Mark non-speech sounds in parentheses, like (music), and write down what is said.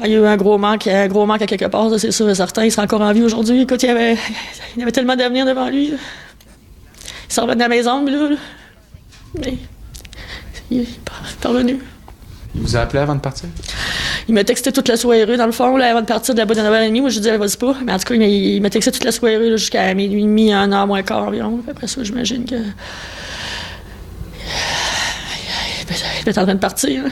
Ah, il y a eu un gros manque, un gros manque à quelque part, c'est sûr et certain. Il sera encore en vie aujourd'hui. Écoute, il avait, (laughs) il avait tellement d'avenir devant lui. Il s'en de la maison, mais là, mais il est parvenu. Il vous a appelé avant de partir? Il m'a texté toute la soirée, dans le fond, là, avant de partir de la boîte de 9h30. Moi, je disais, vas-y pas. Mais en tout cas, il m'a texté toute la soirée jusqu'à minuit et demi, un heure moins quart environ. Après ça, j'imagine que. Il était en train de partir. Hein.